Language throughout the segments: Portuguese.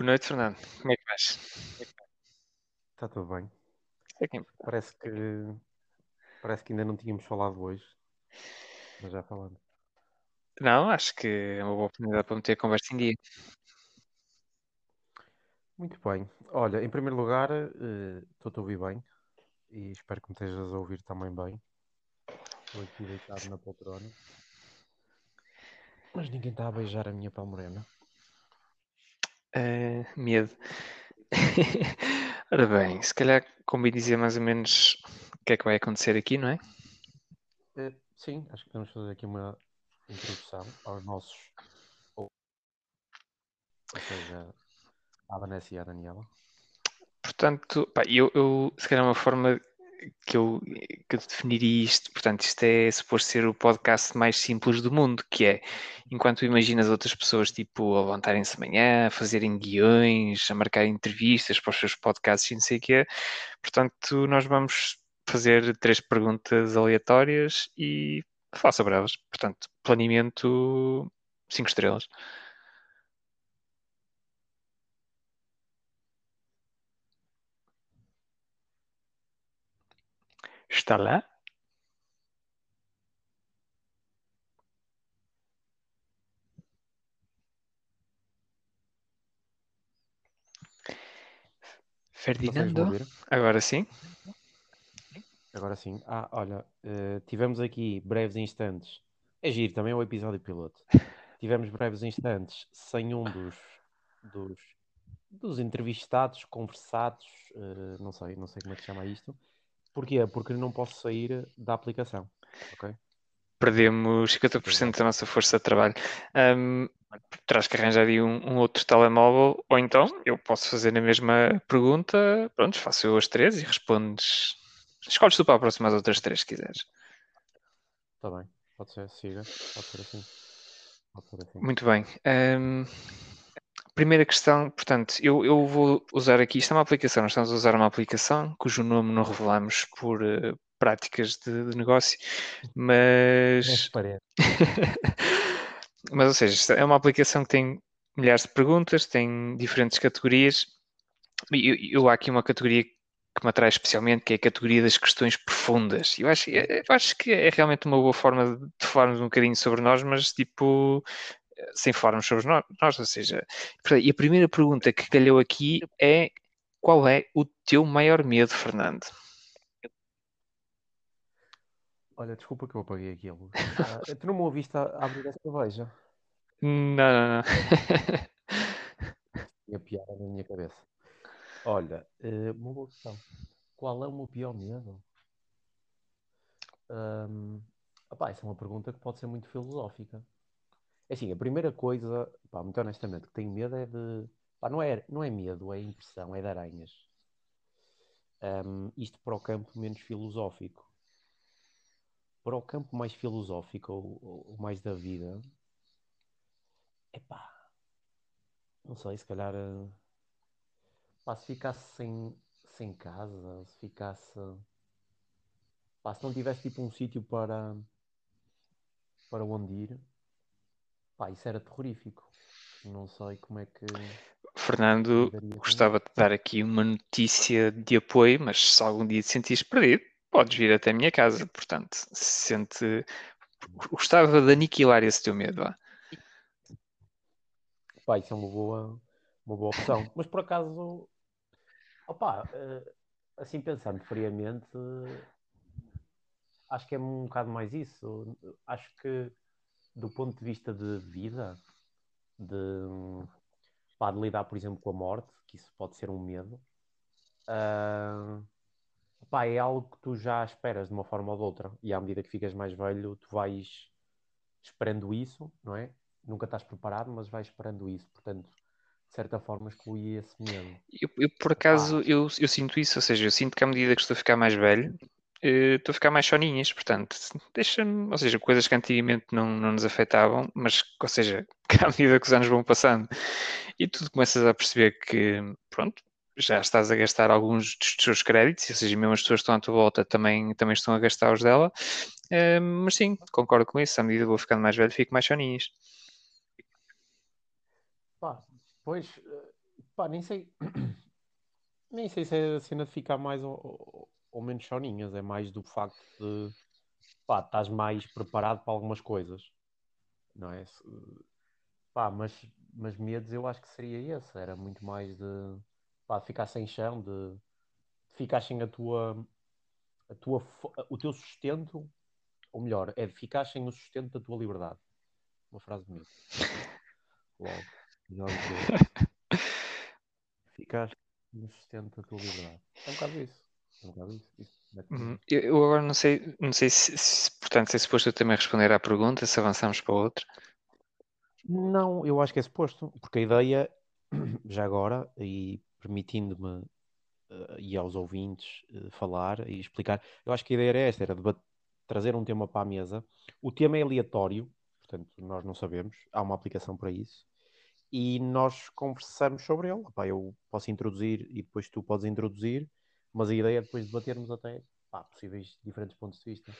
Boa noite, Fernando. Como é que vais? Está tudo bem. É que- Parece que parece que ainda não tínhamos falado hoje, mas já falamos. Não, acho que é uma boa oportunidade para meter a conversa em dia. Muito bem. Olha, em primeiro lugar, eh, estou-te a ouvir bem e espero que me estejas a ouvir também bem. Estou aqui deitado na poltrona. Mas ninguém está a beijar a minha pele morena. Ah, medo. Ora bem, se calhar convém dizer mais ou menos o que é que vai acontecer aqui, não é? Eh, sim, acho que podemos fazer aqui uma introdução aos nossos. Ou ou seja, à Vanessa e à Daniela. Portanto, pá, eu, eu, se calhar uma forma que eu, que eu definiria isto, portanto, isto é suposto ser o podcast mais simples do mundo, que é, enquanto imaginas outras pessoas, tipo, a levantarem-se de manhã, a fazerem guiões, a marcar entrevistas para os seus podcasts e não sei o quê, portanto, nós vamos fazer três perguntas aleatórias e falar sobre. Portanto, planeamento 5 estrelas. Está lá? Ferdinando? Agora sim? Agora sim. Ah, olha, eh, tivemos aqui breves instantes. É giro, também é o episódio piloto. Tivemos breves instantes sem um dos, dos, dos entrevistados, conversados, eh, não sei, não sei como é que se chama isto. Porquê? Porque não posso sair da aplicação. Ok? Perdemos 50% da nossa força de trabalho. Ahm, terás que arranjar aí um, um outro telemóvel, ou então eu posso fazer a mesma pergunta. Pronto, faço eu as três e respondes. Escolhes tu para a próxima as outras três, se quiseres. Está bem. Pode ser, siga. Pode ser assim. Pode ser assim. Muito bem. Ahm, primeira questão, portanto, eu, eu vou usar aqui, isto é uma aplicação, nós estamos a usar uma aplicação cujo nome não revelamos por eh, práticas de, de negócio, mas, Transparente. mas ou seja, é uma aplicação que tem milhares de perguntas, tem diferentes categorias, e eu, eu há aqui uma categoria que me atrai especialmente, que é a categoria das questões profundas. Eu acho, eu acho que é realmente uma boa forma de falarmos um bocadinho sobre nós, mas tipo, sem falarmos sobre nó- nós, ou seja, e a primeira pergunta que calhou aqui é qual é o teu maior medo, Fernando? Olha, desculpa que eu apaguei aquilo. Ah, tu não me ouviste a a abrir a cerveja? Não, não, não. Tinha piada na minha cabeça. Olha, eh, uma boa questão. Qual é o meu pior medo? Ahm, opá, essa é uma pergunta que pode ser muito filosófica. É assim, a primeira coisa, pá, muito honestamente, que tenho medo é de. Pá, não é, não é medo, é impressão, é de aranhas. Ahm, isto para o campo menos filosófico. Para o campo mais filosófico, ou, mais da vida, epá, não sei, se calhar. eh, Pá, se ficasse sem, sem casa, se ficasse. Pá, se não tivesse tipo um sítio para, para onde ir, pá, isso era terrorífico. Não sei como é que Fernando, gostava de dar aqui uma notícia de apoio, mas se algum dia te sentires perdido, podes vir até a minha casa. Portanto, se sente. Gostava de aniquilar esse teu medo. Pá, isso é uma boa, uma boa opção. Mas por acaso, opá, eh, assim pensando friamente, acho que é um bocado mais isso. Acho que do ponto de vista de vida, de, pá, de lidar, por exemplo, com a morte, que isso pode ser um medo, ah, pá, é algo que tu já esperas de uma forma ou de outra. E à medida que ficas mais velho, tu vais esperando isso, não é? Nunca estás preparado, mas vais esperando isso. Portanto, de certa forma, exclui esse medo. Eu, eu, por acaso, eu, eu sinto isso, ou seja, eu sinto que à medida que estou a ficar mais velho, estou a ficar mais soninhas, portanto, deixa-me, ou seja, coisas que antigamente não, não nos afetavam, mas, ou seja, que à medida que os anos vão passando e tu começas a perceber que, pronto, já estás a gastar alguns dos teus créditos, ou seja, mesmo as pessoas que estão à tua volta também, também estão a gastar os dela, eh, mas sim, concordo com isso, à medida que vou ficando mais velho, fico mais soninhas. Pá, pois, eh, Pá, nem sei. nem sei se é a cena de ficar mais ou, ou menos choninhas. É mais do facto de. Pá, estás mais preparado para algumas coisas. Não é? Pá, mas, mas medos eu acho que seria esse. Era muito mais de. Pá, de ficar sem chão, de, de ficar sem a tua. A tua, o teu sustento, ou melhor, é de ficar sem o sustento da tua liberdade. Uma frase bonita. Logo. Melhor Ficar no sustento da tua liberdade. É um bocado isso. É um uhum. eu, agora não sei, não sei se, se portanto, se é suposto eu também responder à pergunta, se avançamos para outra. Não, eu acho que é suposto, porque a ideia, já agora, e permitindo-me uh, e aos ouvintes uh, falar e explicar, eu acho que a ideia era esta, era trazer um tema para a mesa. O tema é aleatório, portanto, nós não sabemos, há uma aplicação para isso e nós conversamos sobre ele. Epá, eu posso introduzir e depois tu podes introduzir, mas a ideia é depois debatermos até pá, possíveis diferentes pontos de vista.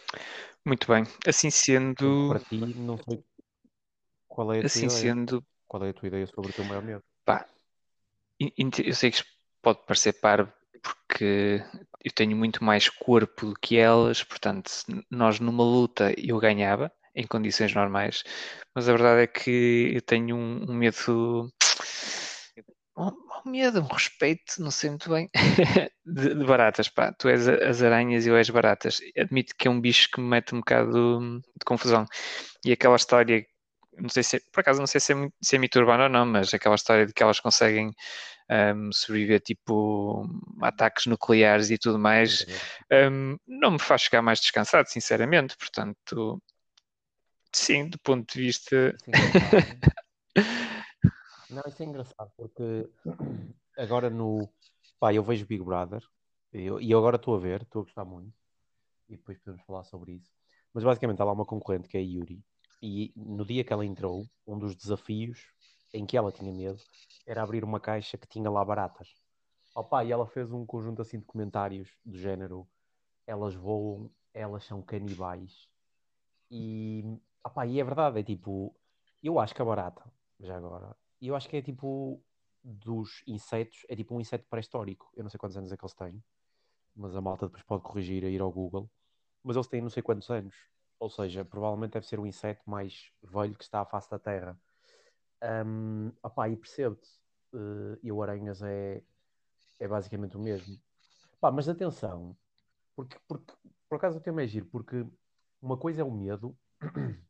Muito bem, assim sendo. Para ti, não sei qual é a assim tua sendo... ideia. Qual é a tua ideia sobre o teu maior medo? Pá, eu sei que isto pode parecer parvo porque eu tenho muito mais corpo do que elas, portanto, nós numa luta eu ganhava, em condições normais, mas a verdade é que eu tenho um, um medo, um, medo, um respeito, não sei muito bem, de, de, baratas, pá. Tu és as aranhas e eu és baratas. Admito que é um bicho que me mete um bocado de confusão. E aquela história, não sei se, por acaso não sei se é, se é mito urbano ou não, mas aquela história de que elas conseguem um, sobreviver tipo ataques nucleares e tudo mais, um, não me faz ficar mais descansado, sinceramente. Portanto, Sim, do ponto de vista. Não, isso é engraçado porque agora no. Pá, eu vejo Big Brother e eu agora estou a ver, estou a gostar muito e depois podemos falar sobre isso. Mas basicamente há lá uma concorrente que é a Yuri e no dia que ela entrou, um dos desafios em que ela tinha medo era abrir uma caixa que tinha lá baratas. Opa, e ela fez um conjunto assim de comentários do género elas voam, elas são canibais e Opá, e é verdade, é tipo, eu acho que a barata, já agora, eu acho que é tipo dos insetos, é tipo um inseto pré-histórico. Eu não sei quantos anos é que eles têm, mas a malta depois pode corrigir a ir ao Google. Mas eles têm não sei quantos anos. Ou seja, provavelmente deve ser o inseto mais velho que está à face da Terra. Um, opá, e percebo-te. Uh, e o aranhas é, é basicamente o mesmo. Pá, mas atenção, porque, porque por acaso o tema é giro, porque uma coisa é o medo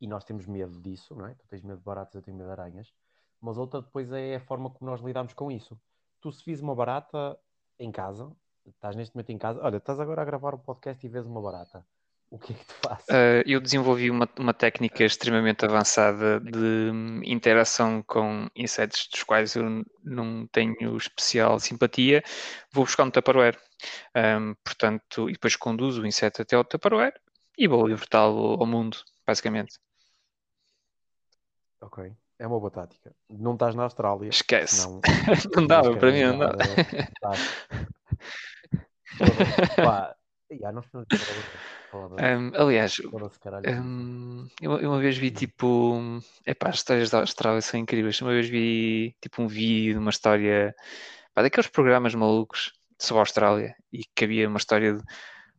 e nós temos medo disso, não é? Tu tens medo de baratas, eu tenho medo de aranhas, mas outra depois é a forma como nós lidamos com isso. Tu se vis uma barata em casa, estás neste momento em casa, olha, estás agora a gravar o um podcast e vês uma barata. O que é que tu fazes? Uh, eu desenvolvi uma, uma técnica extremamente avançada de interação com insetos dos quais eu não tenho especial simpatia. Vou buscar um Tupperware. Um, portanto, e depois conduzo o inseto até ao Tupperware e vou libertá-lo ao mundo, basicamente. Ok. É uma boa tática. Não estás na Austrália. Esquece. Não, não dava para mim, não dava. Pá, um, aliás, um, eu, eu, uma vez vi tipo. Epá, as histórias da Austrália são incríveis. Uma vez vi tipo um vídeo, uma história pá, daqueles programas malucos sobre a Austrália e que havia uma história de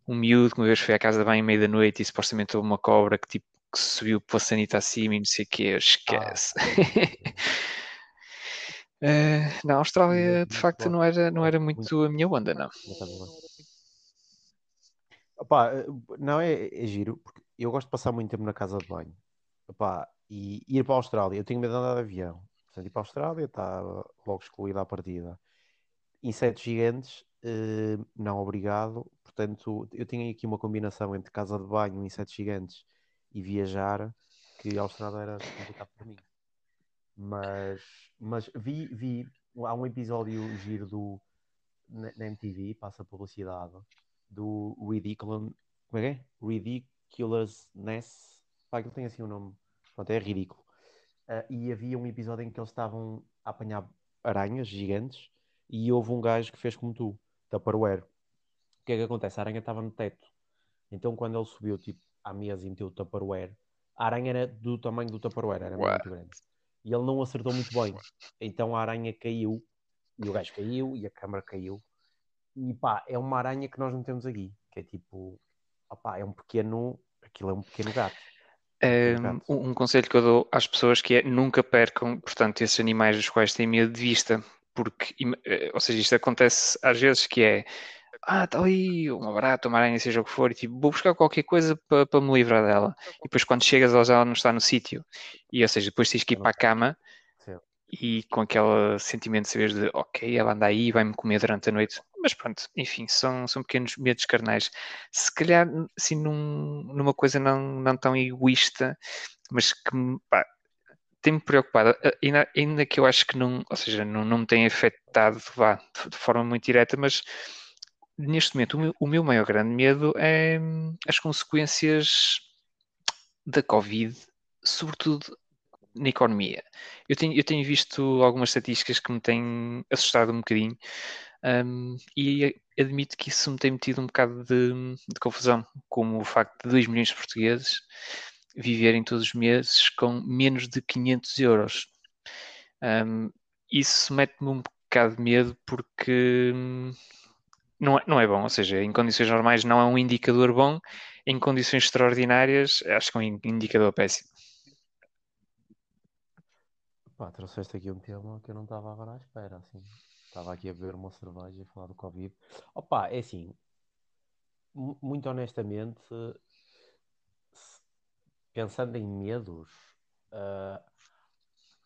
um miúdo que uma vez foi à casa de banho meia da noite e supostamente houve uma cobra que tipo que subiu pela sanita acima e não sei o que, esquece. Ah. uh, na Austrália, de facto, não era, não era muito a minha onda, não. Opa, não é, é, giro, porque eu gosto de passar muito tempo na casa de banho. Opa, e ir para a Austrália, eu tenho medo de andar de avião. Portanto, ir para a Austrália está logo excluída a partida. Insetos gigantes, eh, não obrigado. Portanto, eu tenho aqui uma combinação entre casa de banho, insetos gigantes e viajar, que a Austrália era complicado para mim. Mas, mas vi, vi, há um episódio giro do, na, na MTV, passa publicidade, do Ridiculous, como é que é? Ridiculousness, pá, aquilo tem assim um nome, pronto, é ridículo. Uh, e havia um episódio em que eles estavam a apanhar aranhas gigantes e houve um gajo que fez como tu, Tupperware. O que é que acontece? A aranha estava no teto. Então quando ele subiu, tipo, à mesa e meteu o Tupperware, a aranha era do tamanho do Tupperware, era Ué. muito grande. e ele não acertou muito bem. Então a aranha caiu, e o gajo caiu, e a câmara caiu. E pá, é uma aranha que nós não temos aqui, que é tipo, opá, é um pequeno, aquilo é um pequeno gato. Um, um, conselho que eu dou às pessoas que é nunca percam, portanto, esses animais dos quais têm medo de vista, porque, eh, ou seja, isto acontece às vezes que é ah, está ali uma barata, uma aranha, seja o que for, e tipo, vou buscar qualquer coisa para, para me livrar dela. E depois quando chegas ela já não está no sítio. E ou seja, depois tens que ir para a cama e com aquele sentimento de saber de ok, ela anda aí e vai-me comer durante a noite. Mas pronto, enfim, são, são pequenos medos carnais. Se calhar, assim, num, numa coisa não, não tão egoísta, mas que pá, tem-me preocupado, ainda, ainda que eu acho que não, ou seja, não, não me tem afetado vá, de forma muito direta, mas neste momento, o meu, o meu maior grande medo é hum, as consequências da Covid, sobretudo na economia. Eu tenho, eu tenho visto algumas estatísticas que me têm assustado um bocadinho um, e admito que isso me tem metido um bocado de, de, confusão, como o facto de 2 milhões de portugueses viverem todos os meses com menos de 500 euros. Um, isso mete-me um bocado de medo porque hum, não é, não é bom, ou seja, em condições normais não é um indicador bom, em condições extraordinárias acho que é um indicador péssimo. Pá, trouxeste aqui um tema que eu não estava agora à espera, assim. Estava aqui a beber uma cerveja e falar do Covid. Opa, é assim, muito honestamente, pensando em medos, uh,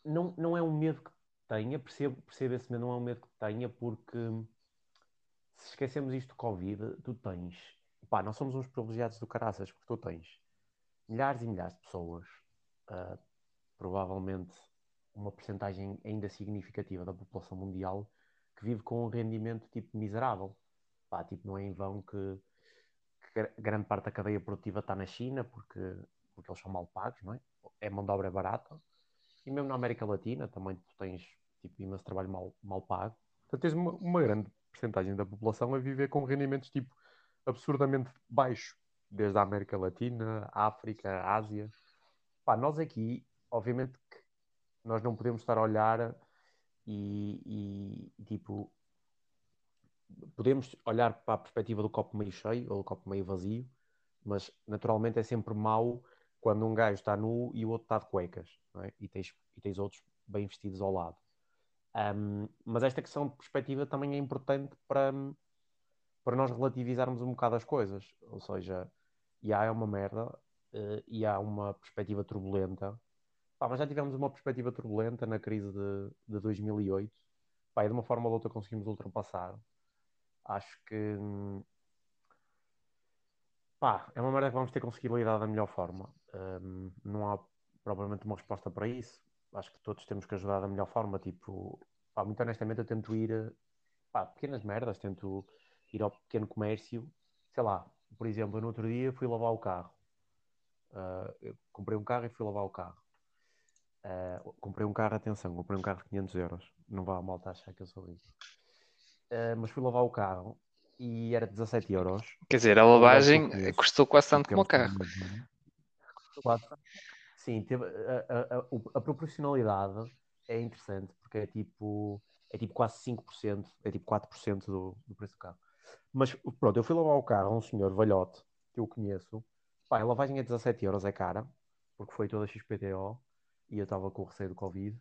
não, não é um medo que tenha, percebo, percebo esse medo, não é um medo que tenha, porque se esquecemos isto do Covid, tu tens. Pá, nós somos uns privilegiados do caraças, porque tu tens milhares e milhares de pessoas, uh, provavelmente uma porcentagem ainda significativa da população mundial, que vive com um rendimento tipo miserável. Pá, tipo, não é em vão que, que grande parte da cadeia produtiva está na China, porque, porque eles são mal pagos, não é? É mão de obra barata. E mesmo na América Latina também tu tens tipo, imenso trabalho mal, mal pago. Portanto, tens uma, uma grande porcentagem da população a viver com rendimentos tipo absurdamente baixos, desde a América Latina, África, Ásia. Pá, nós aqui, obviamente que nós não podemos estar a olhar e, e, tipo podemos olhar para a perspectiva do copo meio cheio ou do copo meio vazio, mas naturalmente é sempre mau quando um gajo está nu e o outro está de cuecas, é? e, tens, e tens outros bem vestidos ao lado. Um, mas esta questão de perspectiva também é importante para, para nós relativizarmos um bocado as coisas. Ou seja, há é uma merda uh, e há uma perspectiva turbulenta. Pá, mas já tivemos uma perspectiva turbulenta na crise de, de 2008. Pá, e de uma forma ou de outra conseguimos ultrapassar. Acho que pá, é uma merda que vamos ter conseguido lidar da melhor forma. Um, não há propriamente uma resposta para isso acho que todos temos que ajudar da melhor forma. Tipo, pá, muito honestamente, eu tento ir pá, pequenas merdas, tento ir ao pequeno comércio. Sei lá, por exemplo, no outro dia fui lavar o carro. Uh, comprei um carro e fui lavar o carro. Uh, comprei um carro, atenção, comprei um carro de 500 euros. Não vá a malta achar que eu sou rico. Uh, mas fui lavar o carro e era 17 euros. Quer dizer, a lavagem custou quase tanto como o carro. Quase, Sim, teve, a, a, a, proporcionalidade é interessante, porque é tipo, é tipo quase 5%, é tipo 4% do, do preço do carro. Mas pronto, eu fui lavar o carro a um senhor velhote, que eu conheço. Pá, a lavagem é 17 euros, é cara, porque foi toda XPTO e eu estava com o receio do Covid.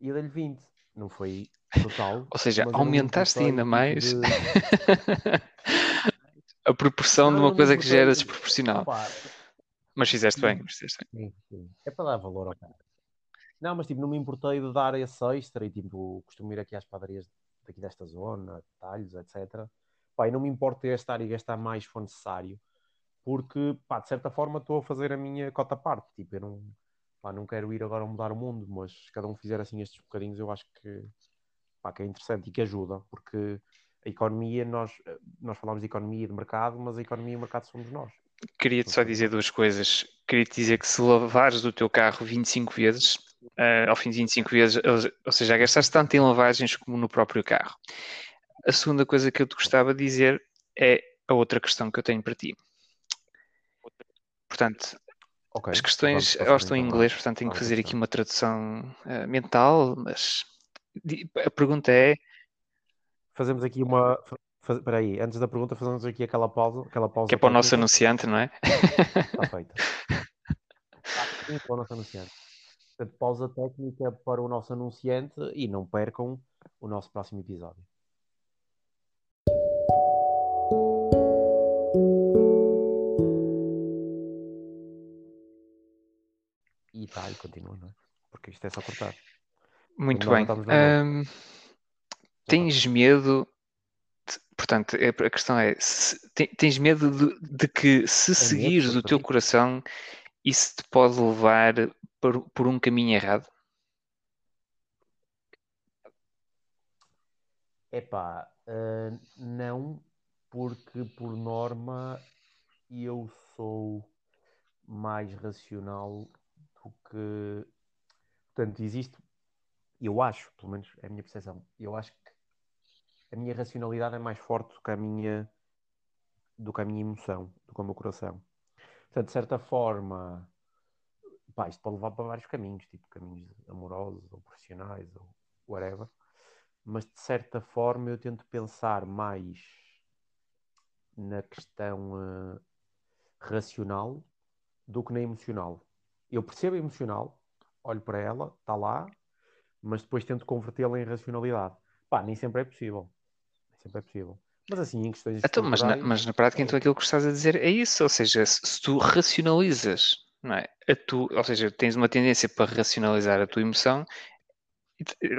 E eu dei-lhe 20, não foi total. Ou seja, aumentaste ainda mais de... a proporção não, de uma coisa que já era desproporcional. Opa, mas fizeste bem, mas fizeste bem. Sim, sim. É para dar valor ao cara. Não, mas tipo, não me importei de dar esse extra e tipo, costumo ir aqui às padarias daqui desta zona, talhos, etc. Pá, e não me importo gastar e gastar mais se for necessário, porque, pá, de certa forma estou a fazer a minha cota parte. Tipo, eu não, pá, não quero ir agora mudar o mundo, mas se cada um fizer assim estes bocadinhos, eu acho que, pá, que é interessante e que ajuda, porque a economia, nós, nós falamos de economia e de mercado, mas a economia e o mercado somos nós. Queria-te só dizer duas coisas. Queria-te dizer que se lavares o teu carro 25 vezes, uh, ao fim de 25 vezes, ou seja, gastaste tanto em lavagens como no próprio carro. A segunda coisa que eu te gostava de dizer é a outra questão que eu tenho para ti. Portanto, Ok. As questões elas estão em então inglês, portanto tenho que fazer aqui uma tradução eh, mental, mas a pergunta é, Fazemos aqui uma. Espera aí, antes da pergunta, fazemos aqui aquela pausa. Aquela pausa que é para o nosso anunciante, não é? Está feita. Sim, para o nosso anunciante. Portanto, pausa técnica para o nosso anunciante e não percam o nosso próximo episódio. E tá, e continua, não é? Porque isto é só cortar. Muito bem. Ahm, tens medo, portanto, é- a questão é, se- te- tens medo de, de que se É seguires o teu coração, isso te pode levar por, por um caminho errado? Epá, ah, não, porque por norma eu sou mais racional do que. Portanto, existe. Eu acho, pelo menos é a minha percepção, eu acho que a minha racionalidade é mais forte do que a minha, do que a minha emoção, do que o meu coração. Portanto, de certa forma, pá, isto pode levar para vários caminhos, tipo caminhos amorosos ou profissionais ou whatever mas de certa forma eu tento pensar mais na questão eh, racional do que na emocional. Eu percebo a emocional, olho para ela, está lá, mas depois tento convertê-la em racionalidade. Pá, nem sempre é possível. Sempre é possível. Mas assim, em questões Então, mas, na, mas na prática, é então aquilo que estás a dizer é isso, ou seja, se, se tu racionalizas, não é? A tu, ou seja, tens uma tendência para racionalizar a tua emoção,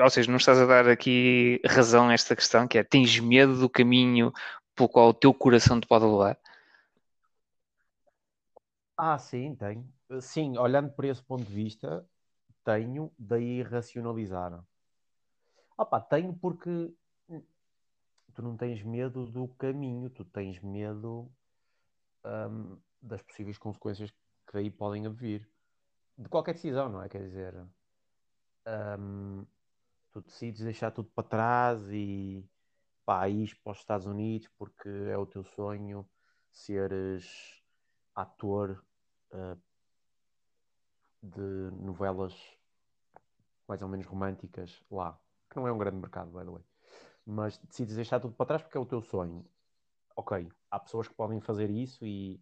ou seja, não estás a dar aqui razão a esta questão, que é tens medo do caminho pelo qual o teu coração te pode levar. Ah, sim, tenho. Sim, olhando por esse ponto de vista, tenho, daí racionalizar. Pá, tenho porque tu não tens medo do caminho, tu tens medo hum, das possíveis consequências que daí podem vir. De qualquer decisão, não é? Quer dizer, hum, tu decides deixar tudo para trás e pá, ires para os Estados Unidos porque é o teu sonho seres ator uh, de novelas mais ou menos românticas lá, que não é um grande mercado, by the way. Mas decides deixar tudo para trás porque é o teu sonho. Ok, há pessoas que podem fazer isso e,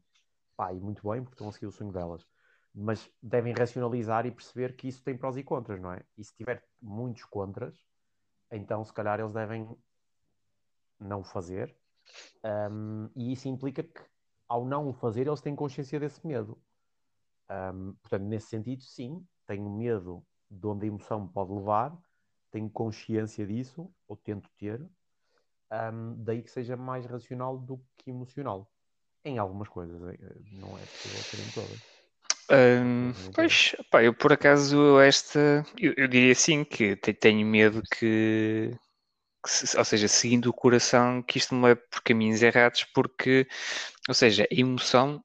pá, e muito bem, porque estão a seguir o sonho delas. Mas devem racionalizar e perceber que isso tem prós e contras, não é? E se tiver muitos contras, então se calhar eles devem não fazer. Um, e isso implica que, ao não o fazer, eles têm consciência desse medo. Um, portanto, nesse sentido, sim, tenho medo de onde a emoção me pode levar, tenho consciência disso, ou tento ter, um, daí que seja mais racional do que emocional. Em algumas coisas, eh, não é possível ser em todas. Não pois, pá, eu por acaso esta, eu, eu diria assim que te- tenho medo que, que ou seja, seguindo o coração, que isto me leve por caminhos errados, porque, ou seja, a emoção,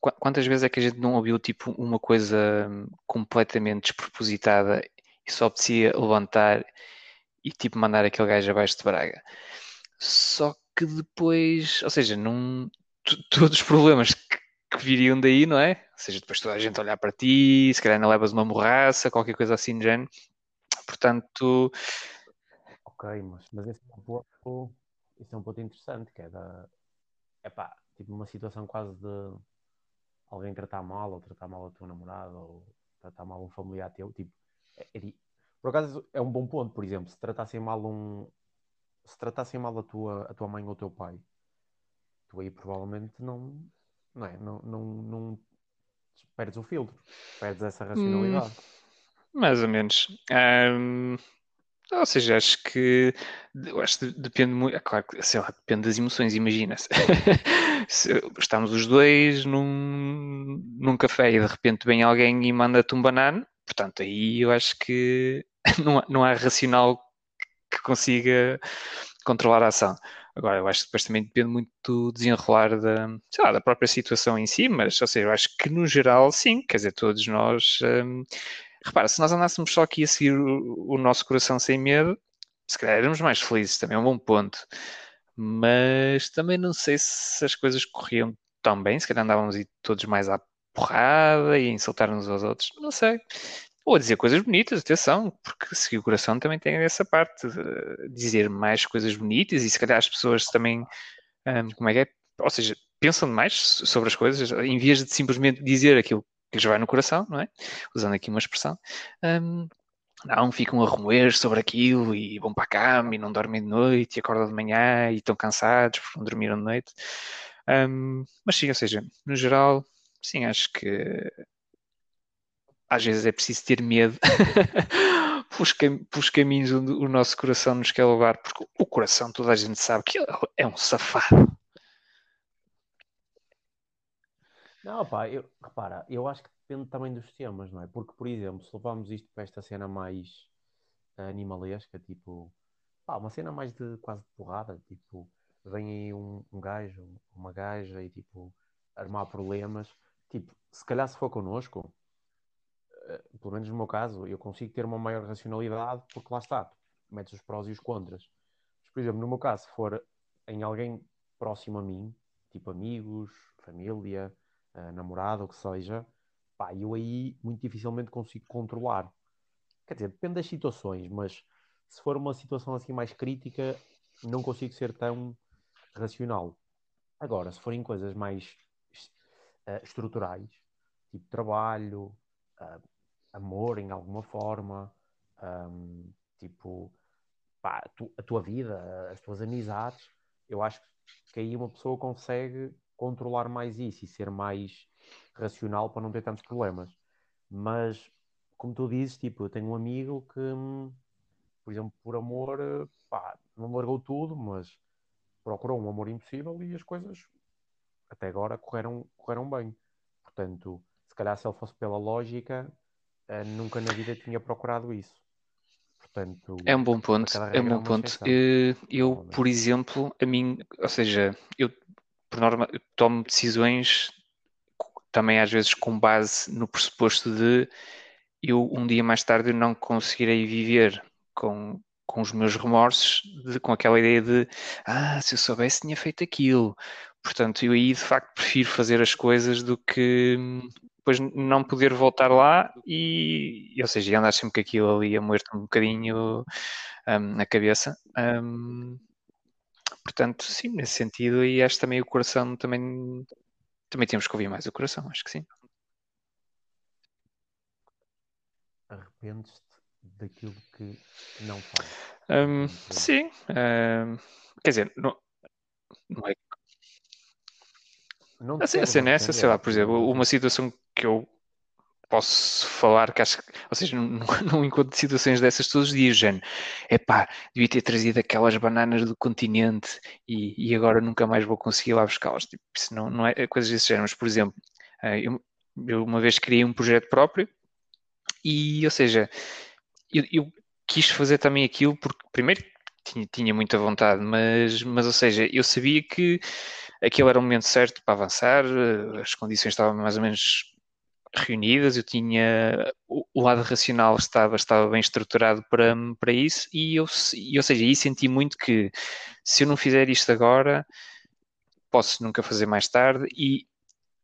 qua- quantas vezes é que a gente não ouviu tipo uma coisa hum, completamente despropositada e só apetecia levantar e tipo mandar aquele gajo abaixo de Braga? Só que depois, ou seja, to- todos os problemas que, que viriam daí, não é? Ou seja, depois toda a gente olhar para ti, se calhar ainda levas uma morraça, qualquer coisa assim do género. Portanto, Ok, mas, mas esse é um ponto, esse é um ponto interessante, que é da. Epá, tipo uma situação quase de alguém tratar mal, ou tratar mal a tua namorada, ou tratar mal um familiar teu, tipo, é- é por acaso é um bom ponto, por exemplo, se tratassem mal um. Se tratassem mal a tua, a tua mãe ou o teu pai, tu aí provavelmente não. Não é? Não, não, não perdes o filtro, perdes essa racionalidade. mais ou menos. Ahm, ou seja, acho que acho que depende muito. É claro que sei lá, depende das emoções, imagina-se. Se estamos os dois num, num café e de repente vem alguém e manda-te um banano, portanto, aí eu acho que não não há racional que consiga controlar a ação. Agora, eu acho que depois também depende muito do desenrolar da, lá, da própria situação em si, mas, ou seja, eu acho que no geral, sim, quer dizer, todos nós. hum, repara, se nós andássemos só aqui a seguir o, o nosso coração sem medo, se calhar éramos mais felizes, também é um bom ponto. Mas também não sei se as coisas corriam tão bem, se calhar andávamos todos mais à porrada e insultar uns aos outros, não sei. Ou a dizer coisas bonitas, atenção, porque seguir o coração também tem essa parte de dizer mais coisas bonitas e se calhar as pessoas também, um, como é que é? Ou seja, pensam mais sobre as coisas em vez de simplesmente dizer aquilo que lhes vai no coração, não é? Usando aqui uma expressão. Um, não, ficam a remoer sobre aquilo e vão para a cama e não dormem de noite e acordam de manhã e estão cansados porque não dormiram de noite. Um, mas sim, ou seja, no geral, sim, acho que às vezes é preciso ter medo pelos, pelos, caminhos onde o nosso coração nos quer levar, porque o coração toda a gente sabe que é um safado. Não, pá, eu, repara, eu acho que depende também dos temas, não é? Porque, por exemplo, se levarmos isto para esta cena mais animalesca, tipo, pá, uma cena mais de quase de porrada, tipo, vem aí um, um gajo, uma gaja e tipo, armar problemas, tipo, se calhar se for connosco, uh, pelo menos no meu caso, eu consigo ter uma maior racionalidade porque lá está, metes os prós e os contras. Mas, por exemplo, no meu caso, se for em alguém próximo a mim, tipo amigos, família, uh, namorado, o que seja, pá, eu aí muito dificilmente consigo controlar. Quer dizer, depende das situações, mas se for uma situação assim mais crítica, não consigo ser tão racional. Agora, se forem coisas mais uh, estruturais, tipo trabalho, uh, amor em alguma forma, um, tipo pá, tu, a tua vida, as tuas amizades, eu acho que aí uma pessoa consegue controlar mais isso e ser mais racional para não ter tantos problemas. Mas, como tu dizes, tipo, eu tenho um amigo que, por exemplo, por amor, pá, não largou tudo, mas procurou um amor impossível e as coisas até agora correram, correram bem. Portanto, se calhar se ele fosse pela lógica, uh, nunca na vida tinha procurado isso. Portanto, é um bom ponto. É um bom ponto. Eu, eu, por exemplo, a mim, ou seja, eu por norma eu tomo decisões também às vezes com base no pressuposto de eu um dia mais tarde não conseguirei viver com, com os meus remorsos, de, com aquela ideia de ah, se eu soubesse tinha feito aquilo. Portanto, eu aí de facto prefiro fazer as coisas do que depois não poder voltar lá e, ou seja, andar sempre com aquilo ali a moer um bocadinho um, na cabeça. Um, portanto, sim, nesse sentido, e acho também o coração também também temos que ouvir mais o coração, acho que sim. Arrependes-te daquilo que não fazes? Um, sim. Um, quer dizer, não, não é. Não a cena é essa, sei lá, por exemplo, uma situação que eu posso falar que acho que, ou seja, não, não encontro situações dessas todos os dias, Jane. É pá, devia ter trazido aquelas bananas do continente e, e agora nunca mais vou conseguir lá buscá-las. Tipo, isso não, não é, é coisas desse género. Mas, por exemplo, eh, eu, eu uma vez criei um projeto próprio e, ou seja, eu, eu quis fazer também aquilo porque, primeiro, tinha, tinha muita vontade, mas, mas, ou seja, eu sabia que aquele era o momento certo para avançar, eh, as condições estavam mais ou menos reunidas, eu tinha o, lado racional estava, estava bem estruturado para, para isso e eu, e, ou seja, aí senti muito que se eu não fizer isto agora, posso nunca fazer mais tarde e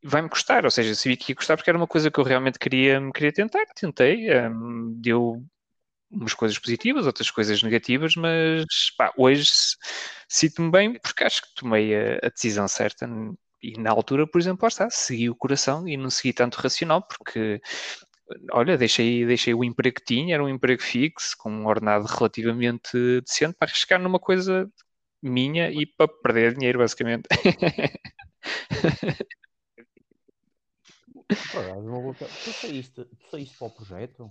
vai-me custar, ou seja, sabia que ia custar porque era uma coisa que eu realmente queria, queria tentar, tentei, um, deu umas coisas positivas, outras coisas negativas, mas pá, hoje sinto-me bem porque acho que tomei a, a decisão certa e na altura, por exemplo, lá está, segui o coração e não segui tanto racional, porque olha, deixei, deixei o emprego que tinha, era um emprego fixo, com um ordenado relativamente decente, para arriscar numa coisa minha e para perder dinheiro, basicamente. tu, saíste, tu saíste para o projeto?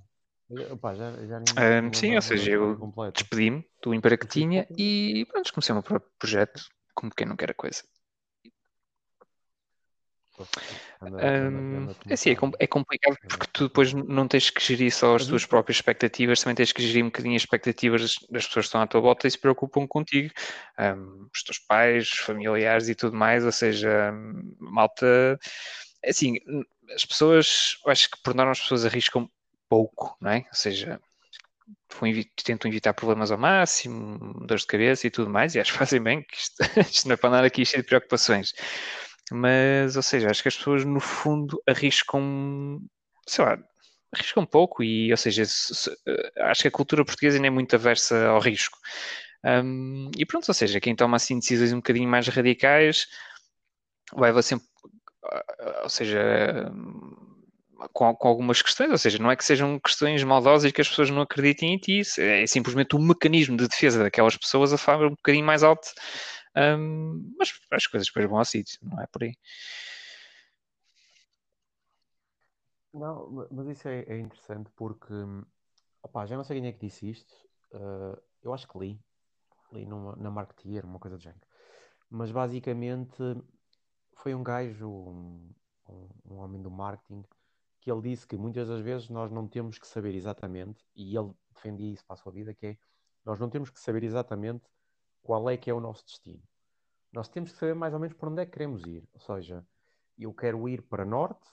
Opa, já, já um, sim, ou seja, eu despedi-me do emprego que tinha e pronto, comecei o meu próprio projeto, como quem não quer a coisa. Um, é assim, é, é, complicado porque tu depois não tens que gerir só as tuas próprias expectativas, também tens que gerir um bocadinho as expectativas das pessoas que estão à tua volta e se preocupam contigo, um, os teus pais, familiares e tudo mais, ou seja, malta, é assim, as pessoas, acho que por norma as pessoas arriscam pouco, não é? Ou seja, tentam evitar problemas ao máximo, dores de cabeça e tudo mais, e acho que fazem bem, que isto, isto não é para andar aqui cheio de preocupações. Mas, ou seja, acho que as pessoas no fundo arriscam, sei lá, arriscam pouco e, ou seja, se, se, eh, acho que a cultura portuguesa ainda é muito aversa ao risco. Um, e pronto, ou seja, quem toma assim decisões um bocadinho mais radicais leva sempre, ou seja, com, com, algumas questões, ou seja, não é que sejam questões maldosas e que as pessoas não acreditem em ti, é simplesmente o mecanismo de defesa daquelas pessoas a falar um bocadinho mais alto, um, mas as coisas depois vão ao sítio, não é por aí. Não, mas isso é, é interessante porque, opá, já não sei quem é que disse isto, uh, eu acho que li, li numa, na Marketeer, uma coisa do género, mas basicamente foi um gajo, um, um, um homem do marketing, que ele disse que muitas das vezes nós não temos que saber exatamente, e ele defendia isso para a sua vida, que é, nós não temos que saber exatamente qual é que é o nosso destino. Nós temos que saber mais ou menos para onde é que queremos ir. Ou seja, eu quero ir para norte,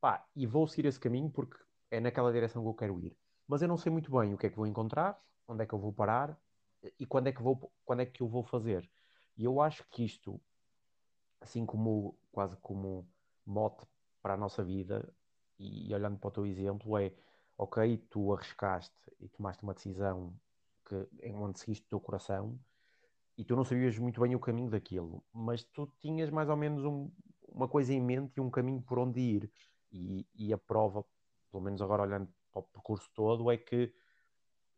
pá, e vou seguir esse caminho porque é naquela direção que eu quero ir. Mas eu não sei muito bem o que é que vou encontrar, onde é que eu vou parar e quando é que, vou, quando é que eu vou fazer. E eu acho que isto, assim como quase como mote para a nossa vida, e, olhando para o teu exemplo, é ok, tu arriscaste e tomaste uma decisão que, onde seguiste o teu coração e tu não sabias muito bem o caminho daquilo, mas tu tinhas mais ou menos um, uma coisa em mente e um caminho por onde ir. E, e, a prova, pelo menos agora olhando para o percurso todo, é que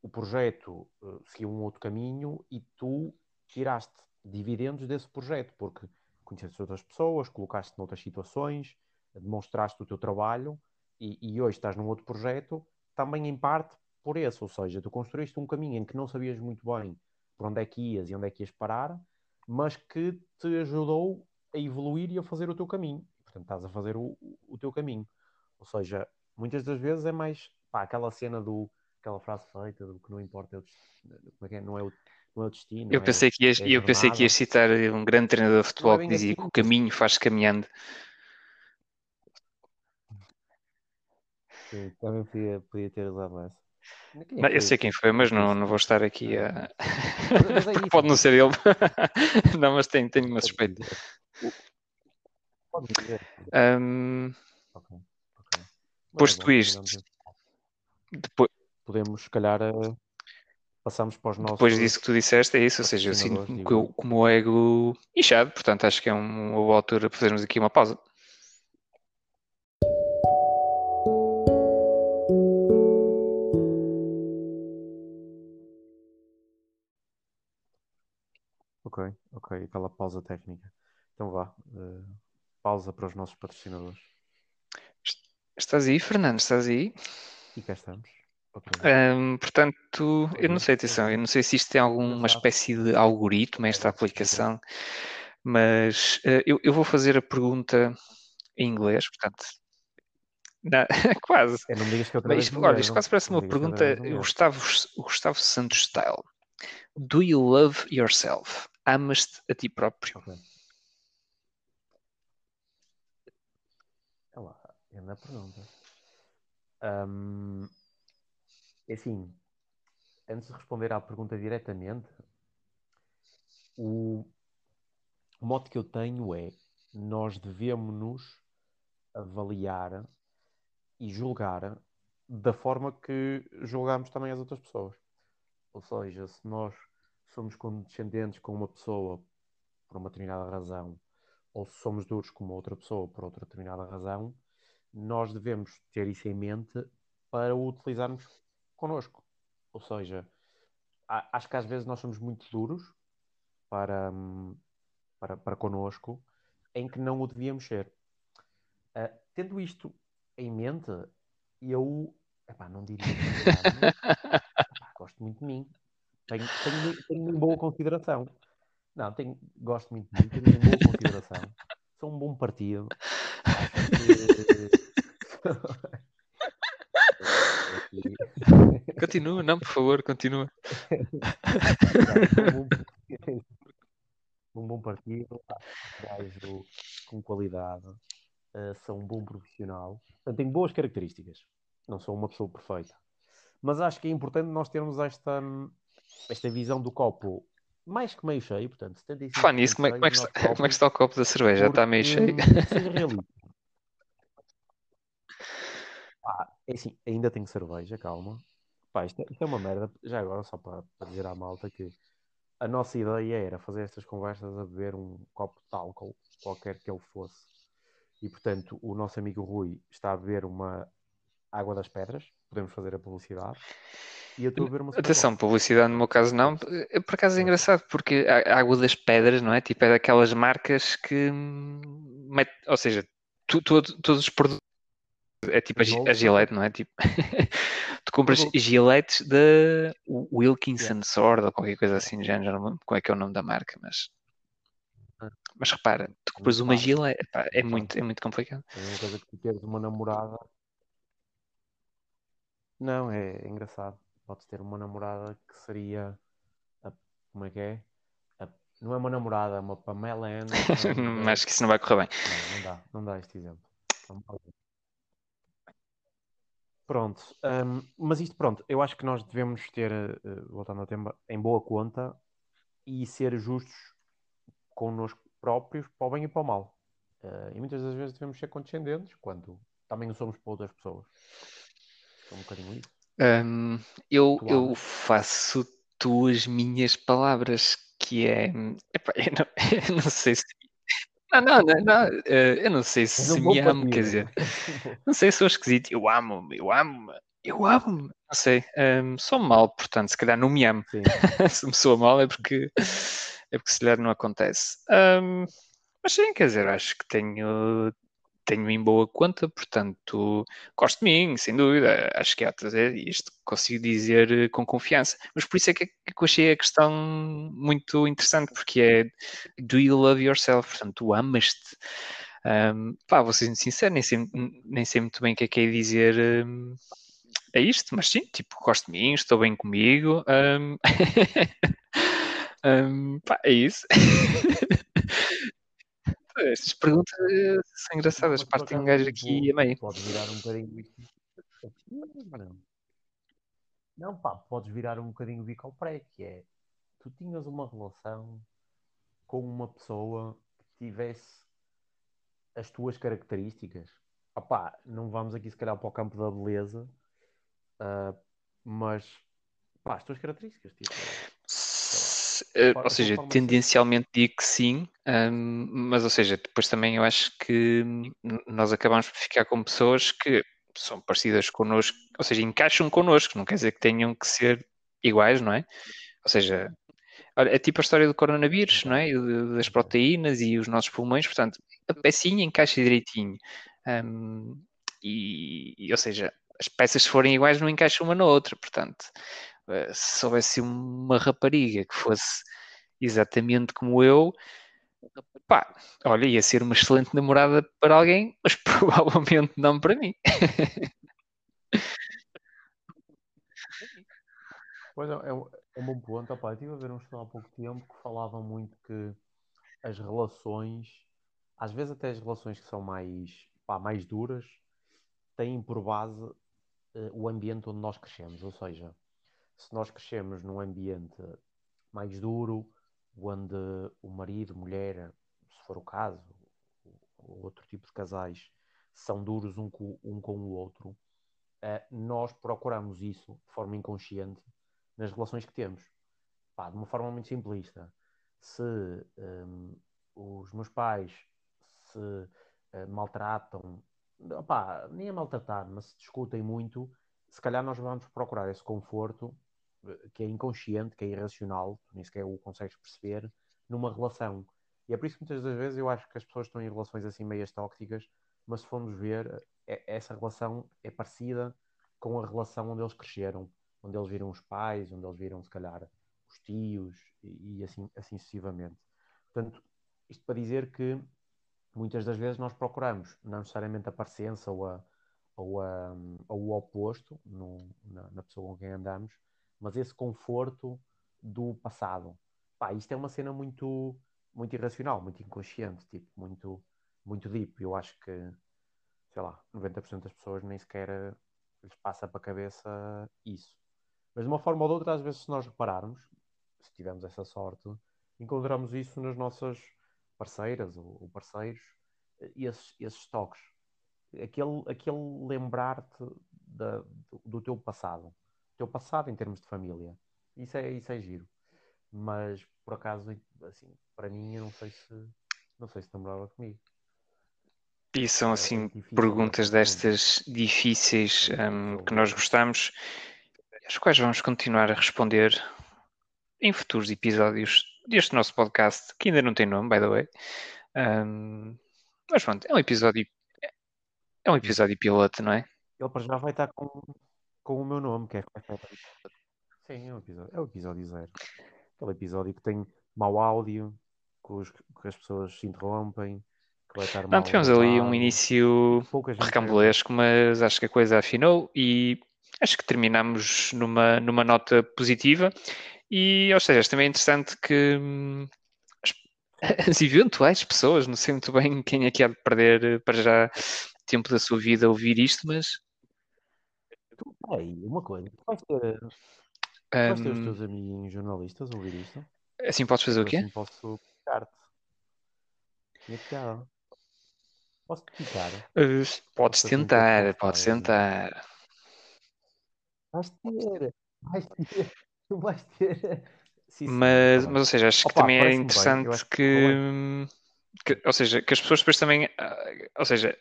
o projeto uh, seguiu um outro caminho e tu tiraste dividendos desse projeto, porque conheceste outras pessoas, colocaste noutras situações, demonstraste o teu trabalho e, e, hoje estás num outro projeto, também em parte por esse, ou seja, tu construíste um caminho em que não sabias muito bem por onde é que ias e onde é que ias parar, mas que te ajudou a evoluir e a fazer o teu caminho. Portanto, estás a fazer o, o teu caminho. Ou seja, muitas das vezes é mais pá, aquela cena do aquela frase feita do que não importa é o como é que é? Não é o, não é o destino. Eu pensei, é, que ias, é eu pensei que ias citar um grande treinador de futebol é que dizia assim, que o caminho faz caminhando. Sim, também podia, podia ter usado essa. Não, eu sei quem foi, mas não, não vou estar aqui a. Mas, mas é Pode não ser ele. não, mas tenho, tenho uma suspeita. Pode dizer. Um... Okay, okay. Posto isto, depois... podemos, se calhar, uh, passamos para os nossos. Depois disso que tu disseste, é isso. Ou seja, eu sinto que eu, como o ego inchado, portanto, acho que é uma boa altura para fazermos aqui uma pausa. Ok, ok, aquela pausa técnica. Então vá, uh, pausa para os nossos patrocinadores. Estás aí, Fernando? Estás aí? E cá estamos. Um, portanto, eu não sei, atenção, eu não sei se isto tem alguma espécie de algoritmo, esta aplicação, mas uh, eu, eu, vou fazer a pergunta em inglês, portanto. Quase. É, não digas que eu mas, olha, isto quase parece uma pergunta Gustavo, Gustavo Santos style. Do you love yourself? Amas-te a ti próprio. É a pergunta. Um, assim, antes de responder à pergunta diretamente, o, modo que eu tenho é nós devemos nos avaliar e julgar da forma que julgamos também as outras pessoas. Ou seja, se nós somos condescendentes com uma pessoa por uma determinada razão, ou se somos duros com uma outra pessoa por outra determinada razão, nós devemos ter isso em mente para o utilizarmos connosco. Ou seja, acho que às vezes nós somos muito duros para, para, para connosco, em que não o devíamos ser. Uh, tendo isto em mente, eu epá, não diria que epá, gosto muito de mim, tenho, tenho, tenho em boa consideração. Não, tenho, gosto muito de mim, tenho em boa consideração. Sou um bom partido. Continua, não, por favor, continua. um bom partido, gajo com qualidade, uh, sou um bom profissional, Portanto, tenho boas características. Não sou uma pessoa perfeita, mas acho que é importante nós termos esta, esta visão do copo mais que meio cheio, portanto, 75% Fala nisso, como é, como, é que está, como é que está o copo da cerveja? Está meio cheio? Seja realista. É assim, ainda tenho cerveja, calma. Pá, isto, é, isto é uma merda. Já agora, só para, para dizer à malta que a nossa ideia era fazer estas conversas a beber um copo de álcool, qualquer que ele fosse. E, portanto, o nosso amigo Rui está a beber uma água das pedras. Podemos fazer a publicidade. E eu estou a beber uma Atenção, publicidade no meu caso não. Por acaso é engraçado, porque a água das pedras, não é? Tipo, é daquelas marcas que... Ou seja, tu, tu, todos os produtos é tipo a, a Gillette, não é? Tipo, tu compras giletes da Wilkinson. Sword ou qualquer coisa assim, já não lembro qual é que é o nome da marca, mas ah. mas repara, tu compras uma Gillette, é muito, é muito complicado. É uma coisa que tu queres uma namorada. Não, é, engraçado. Podes ter uma namorada que seria a, como é que é? A, não é uma namorada, é uma Pamela Anderson. Acho que isso não vai correr bem. Não, não dá, não dá este exemplo. Pronto, um, mas isto pronto, eu acho que nós devemos ter, uh, voltando ao tema, em boa conta e ser justos connosco próprios para o bem e para o mal. Uh, e muitas das vezes devemos ser condescendentes quando também o somos para outras pessoas. É um bocadinho isso. Um, eu, eu faço tuas minhas palavras, que é. Epá, eu, não, eu não sei se não, não, não, não, eh, eu não sei se me amo, quer dizer, não sei se sou esquisito, eu amo-me, eu amo-me, eu amo-me, não sei, um, sou mal, portanto, se calhar não me amo. se me sou mal é porque, é porque se calhar não acontece. Um, mas sim, quer dizer, acho que tenho, tenho em boa conta, portanto, gosto de mim, sem dúvida. Acho que há trazer isto, consigo dizer eh, com confiança. Mas por isso é que, eu achei a questão muito interessante, porque é do you love yourself? Portanto, tu amas-te. Um, pá, vou ser sincero, nem sei, nem sei muito bem o que é que é dizer. Um, é isto, mas sim, tipo, gosto de mim, estou bem comigo. Um, um, pá, é isso. Estas perguntas são engraçadas. Partem um gajo aqui a meio. Pode virar um bocadinho. Não, pá, podes virar um bocadinho bico ao pré, que é tu tinhas uma relação com uma pessoa que tivesse as tuas características. Opá, não vamos aqui se calhar para o campo da beleza, uh, mas pá, as tuas características. Tipo, uh, ou seja, tendencialmente digo que sim, mas ou seja, depois também eu acho que nós acabamos por ficar com pessoas que são parecidas connosco, ou seja, encaixam connosco, não quer dizer que tenham que ser iguais, não é? Ou seja, é tipo a história do coronavírus, não é? Das proteínas e os nossos pulmões, portanto, a pecinha encaixa direitinho. E, e, ou seja, as peças se forem iguais não encaixam uma na outra, portanto, eh, se houvesse uma rapariga que fosse exatamente como eu, pá, olha, ia ser uma excelente namorada para alguém, mas provavelmente não para mim. Pois é, é um, é bom ponto. Opa, estive a ver um estudo há pouco tempo que falava muito que as relações, às vezes até as relações que são mais, pá, mais duras, têm por base uh, o ambiente onde nós crescemos. Ou seja, se nós crescemos num ambiente mais duro, onde o marido, mulher, se for o caso, ou outro tipo de casais, são duros um com, um com o outro, uh, nós procuramos isso de forma inconsciente nas relações que temos. Pá, de uma forma muito simplista. Se um, os meus pais se uh, maltratam, opá, nem é maltratar, mas se discutem muito, se calhar nós vamos procurar esse conforto que é inconsciente, que é irracional, nem sequer o consegues perceber, numa relação. E é por isso que muitas das vezes eu acho que as pessoas estão em relações assim meias tóxicas, mas se formos ver, é, essa relação é parecida com a relação onde eles cresceram, onde eles viram os pais, onde eles viram, se calhar, os tios e, e assim, assim sucessivamente. Portanto, isto para dizer que muitas das vezes nós procuramos, não necessariamente a parecença ou, a, ou, a, ou o oposto no, na, na pessoa com quem andamos, mas esse conforto do passado. Pá, isto é uma cena muito, muito irracional, muito inconsciente, tipo, muito, muito deep. Eu acho que, sei lá, 90% das pessoas nem sequer lhes passa para a cabeça isso. Mas de uma forma ou de outra, às vezes, se nós repararmos, se tivermos essa sorte, encontramos isso nas nossas parceiras ou, parceiros, esses, esses toques. Aquele, aquele lembrar-te do, do teu passado. Teu passado em termos de família. Isso é, isso é giro. Mas, por acaso, assim, para mim, eu não sei se não sei se namorava comigo. E são é, assim é perguntas destas difíceis um, que nós gostamos, as quais vamos continuar a responder em futuros episódios deste nosso podcast, que ainda não tem nome, by the way. Um, mas pronto, é um episódio. É um episódio piloto, não é? Ele para já vai estar com, com o meu nome, que é. Sim, é um episódio, é o episódio zero. Aquele episódio que tem mau áudio, que, os, que as pessoas se interrompem, que vai estar Não, tivemos ali um início recambulesco, mas acho que a coisa afinou e acho que terminamos numa, numa nota positiva. E, ou seja, também é interessante que hum, as, as, eventuais pessoas, não sei muito bem quem é que há de perder eh, para já tempo da sua vida a ouvir isto, mas. Ei, uma coisa, vais ter, vais ter os teus amiguinhos jornalistas a ouvir isto? Assim podes fazer o quê? Assim posso picar-te. Tinha piada. Posso picar? Uh, podes tentar, podes tentar. Vais ter, vais ter, tu vais ter. Sim, mas, mas, ou seja, acho Opa, que também é interessante que, que, que, ou seja, que as pessoas depois também, ah, ou seja,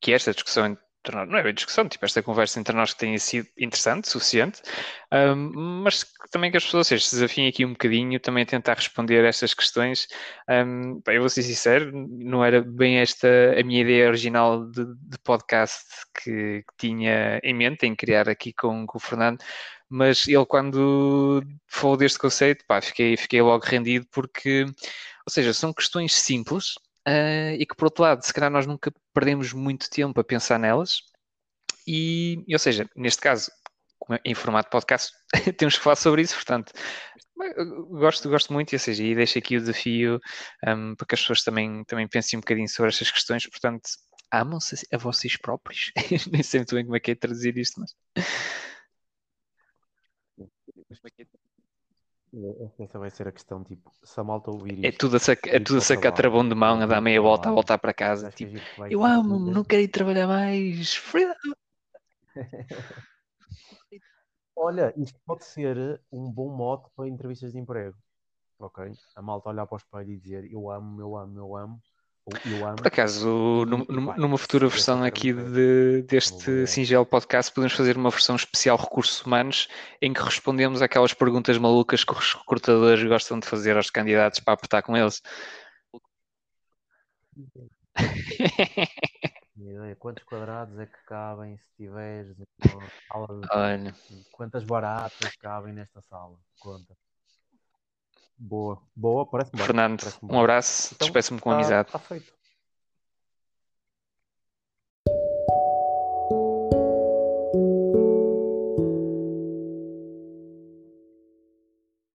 que esta discussão não é bem discussão, tipo, esta conversa entre nós que tenha sido interessante, suficiente, um, mas também que as pessoas seja, se desafiem aqui um bocadinho, também a tentar responder a estas questões. Um, eu vou ser sincero, não era bem esta a minha ideia original de, de podcast que, que, tinha em mente, em criar aqui com, com o Fernando, mas ele quando falou deste conceito, pá, fiquei, fiquei logo rendido porque, ou seja, são questões simples, Uh, e que por outro lado, se calhar nós nunca perdemos muito tempo a pensar nelas, e, ou seja, neste caso, em formato podcast, temos que falar sobre isso, portanto, gosto, gosto muito, ou seja, e deixo aqui o desafio um, para que as pessoas também, também pensem um bocadinho sobre estas questões, portanto, amam-se a vocês próprios. Nem sei muito bem como é que é traduzir isto, mas. Essa vai ser a questão, tipo, se a malta ouvir é isto... É tudo a, é tudo a sacar travão de mão, a dar meia volta, a voltar para casa. Tipo, eu amo, não quero ir trabalhar mais. Freedom. Olha, isto pode ser um bom mote para entrevistas de emprego. Ok? A malta olhar para o espelho e dizer eu amo, eu amo, eu amo. Por acaso, num, numa futura versão aqui de, deste singelo podcast, podemos fazer uma versão especial recursos humanos em que respondemos aquelas perguntas malucas que os recrutadores gostam de fazer aos candidatos para apertar com eles. Quantos quadrados é que cabem se tiveres uma sala de... Quantas baratas cabem nesta sala? Conta. Boa, boa, parece bem. Fernando, parece um abraço, então, despeço-me com tá, amizade. Está feito.